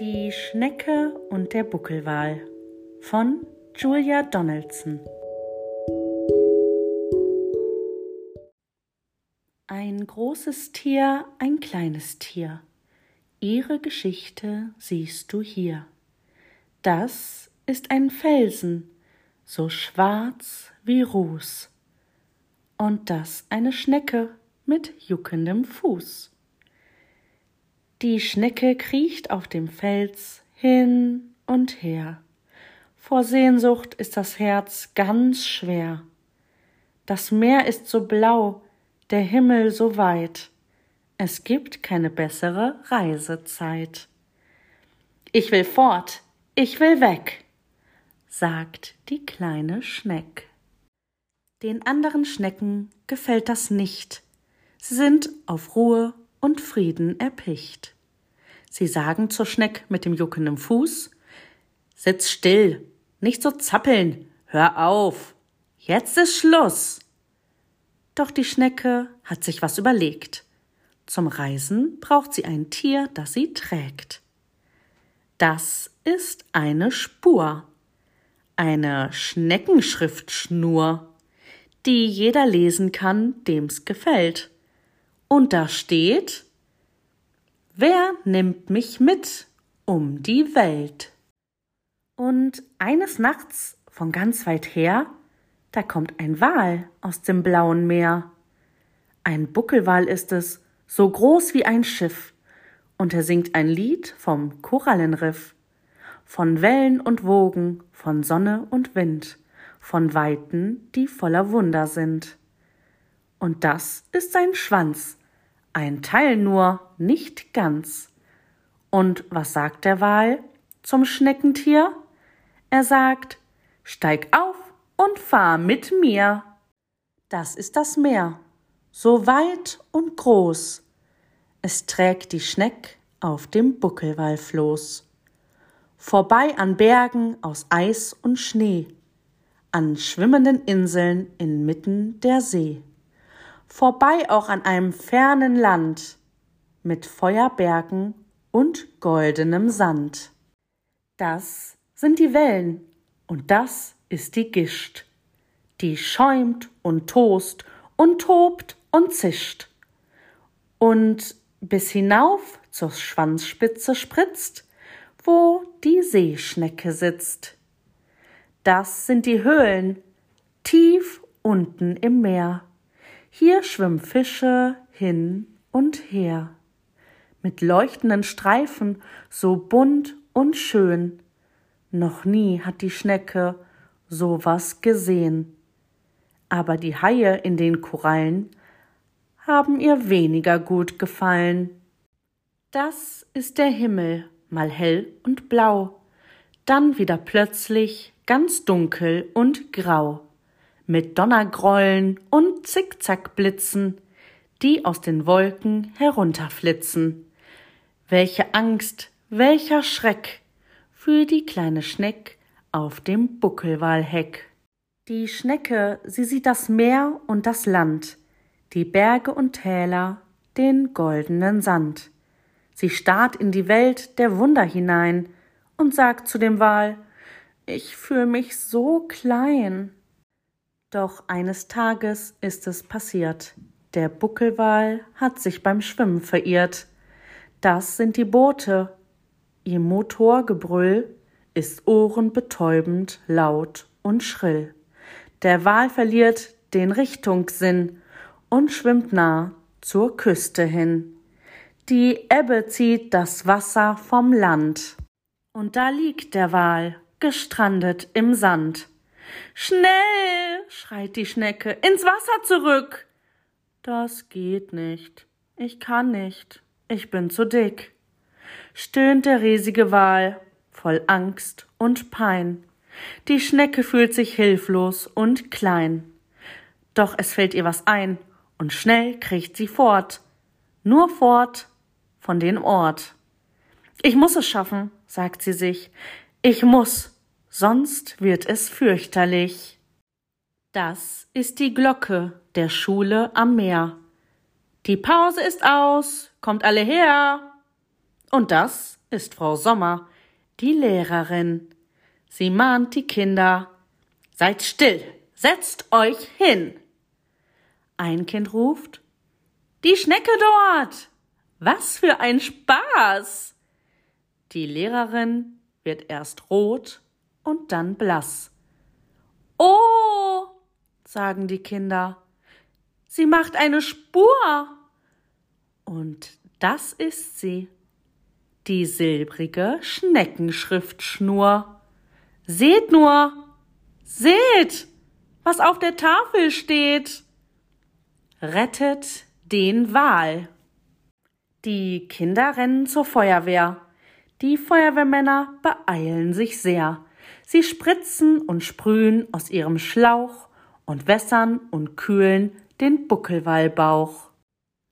Die Schnecke und der Buckelwal von Julia Donaldson Ein großes Tier, ein kleines Tier. Ihre Geschichte siehst du hier. Das ist ein Felsen, so schwarz wie Ruß. Und das eine Schnecke mit juckendem Fuß. Die Schnecke kriecht auf dem Fels hin und her. Vor Sehnsucht ist das Herz ganz schwer. Das Meer ist so blau, der Himmel so weit. Es gibt keine bessere Reisezeit. Ich will fort, ich will weg, sagt die kleine Schneck. Den anderen Schnecken gefällt das nicht. Sie sind auf Ruhe und Frieden erpicht. Sie sagen zur Schneck mit dem juckenden Fuß Sitz still, nicht so zappeln, hör auf, jetzt ist Schluss. Doch die Schnecke hat sich was überlegt. Zum Reisen braucht sie ein Tier, das sie trägt. Das ist eine Spur, eine Schneckenschriftschnur, die jeder lesen kann, dem's gefällt. Und da steht, wer nimmt mich mit um die Welt? Und eines Nachts von ganz weit her, da kommt ein Wal aus dem blauen Meer. Ein Buckelwal ist es, so groß wie ein Schiff, und er singt ein Lied vom Korallenriff, von Wellen und Wogen, von Sonne und Wind, von Weiten, die voller Wunder sind. Und das ist sein Schwanz, ein Teil nur, nicht ganz. Und was sagt der Wal zum Schneckentier? Er sagt, steig auf und fahr mit mir. Das ist das Meer, so weit und groß. Es trägt die Schneck auf dem Buckelwallfloß. Vorbei an Bergen aus Eis und Schnee, an schwimmenden Inseln inmitten der See vorbei auch an einem fernen Land mit Feuerbergen und goldenem Sand. Das sind die Wellen und das ist die Gischt, die schäumt und tost und tobt und zischt und bis hinauf zur Schwanzspitze spritzt, wo die Seeschnecke sitzt. Das sind die Höhlen tief unten im Meer hier schwimmen Fische hin und her, mit leuchtenden Streifen, so bunt und schön. Noch nie hat die Schnecke so was gesehen. Aber die Haie in den Korallen haben ihr weniger gut gefallen. Das ist der Himmel, mal hell und blau, dann wieder plötzlich ganz dunkel und grau mit Donnergrollen und Zickzackblitzen, die aus den Wolken herunterflitzen. Welche Angst, welcher Schreck für die kleine Schneck auf dem Buckelwalheck. Die Schnecke, sie sieht das Meer und das Land, die Berge und Täler, den goldenen Sand. Sie starrt in die Welt der Wunder hinein und sagt zu dem Wal, ich fühl mich so klein. Doch eines Tages ist es passiert. Der Buckelwal hat sich beim Schwimmen verirrt. Das sind die Boote. Ihr Motorgebrüll ist ohrenbetäubend laut und schrill. Der Wal verliert den Richtungssinn und schwimmt nah zur Küste hin. Die Ebbe zieht das Wasser vom Land. Und da liegt der Wal, gestrandet im Sand. Schnell, schreit die Schnecke, ins Wasser zurück. Das geht nicht. Ich kann nicht. Ich bin zu dick. Stöhnt der riesige Wal, voll Angst und Pein. Die Schnecke fühlt sich hilflos und klein. Doch es fällt ihr was ein, und schnell kriecht sie fort. Nur fort von dem Ort. Ich muss es schaffen, sagt sie sich. Ich muss sonst wird es fürchterlich. Das ist die Glocke der Schule am Meer. Die Pause ist aus, kommt alle her. Und das ist Frau Sommer, die Lehrerin. Sie mahnt die Kinder. Seid still, setzt euch hin. Ein Kind ruft, die Schnecke dort. Was für ein Spaß. Die Lehrerin wird erst rot und dann blass. Oh, sagen die Kinder, sie macht eine Spur. Und das ist sie, die silbrige Schneckenschriftschnur. Seht nur, seht, was auf der Tafel steht. Rettet den Wal. Die Kinder rennen zur Feuerwehr. Die Feuerwehrmänner beeilen sich sehr. Sie spritzen und sprühen aus ihrem Schlauch und wässern und kühlen den Buckelwallbauch.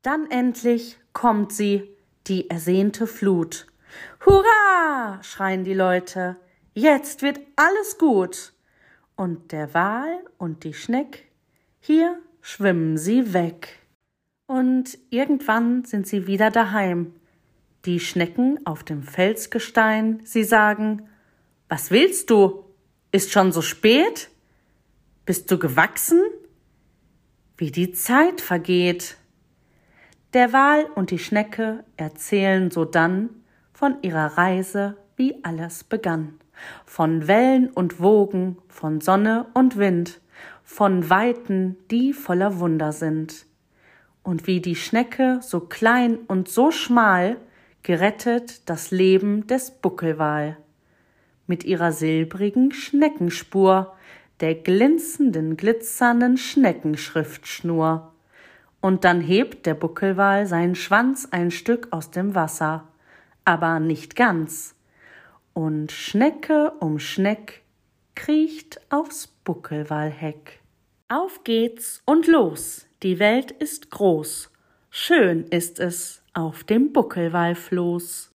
Dann endlich kommt sie, die ersehnte Flut. Hurra! schreien die Leute. Jetzt wird alles gut. Und der Wal und die Schneck, hier schwimmen sie weg. Und irgendwann sind sie wieder daheim die Schnecken auf dem Felsgestein, sie sagen, was willst du? Ist schon so spät? Bist du gewachsen? Wie die Zeit vergeht. Der Wal und die Schnecke erzählen sodann von ihrer Reise, wie alles begann. Von Wellen und Wogen, von Sonne und Wind, von Weiten, die voller Wunder sind. Und wie die Schnecke so klein und so schmal gerettet das Leben des Buckelwal. Mit ihrer silbrigen Schneckenspur, der glänzenden, glitzernden Schneckenschriftschnur. Und dann hebt der Buckelwal seinen Schwanz ein Stück aus dem Wasser, aber nicht ganz. Und Schnecke um Schneck kriecht aufs Buckelwalheck. Auf geht's und los, die Welt ist groß, schön ist es auf dem Buckelwalfloß.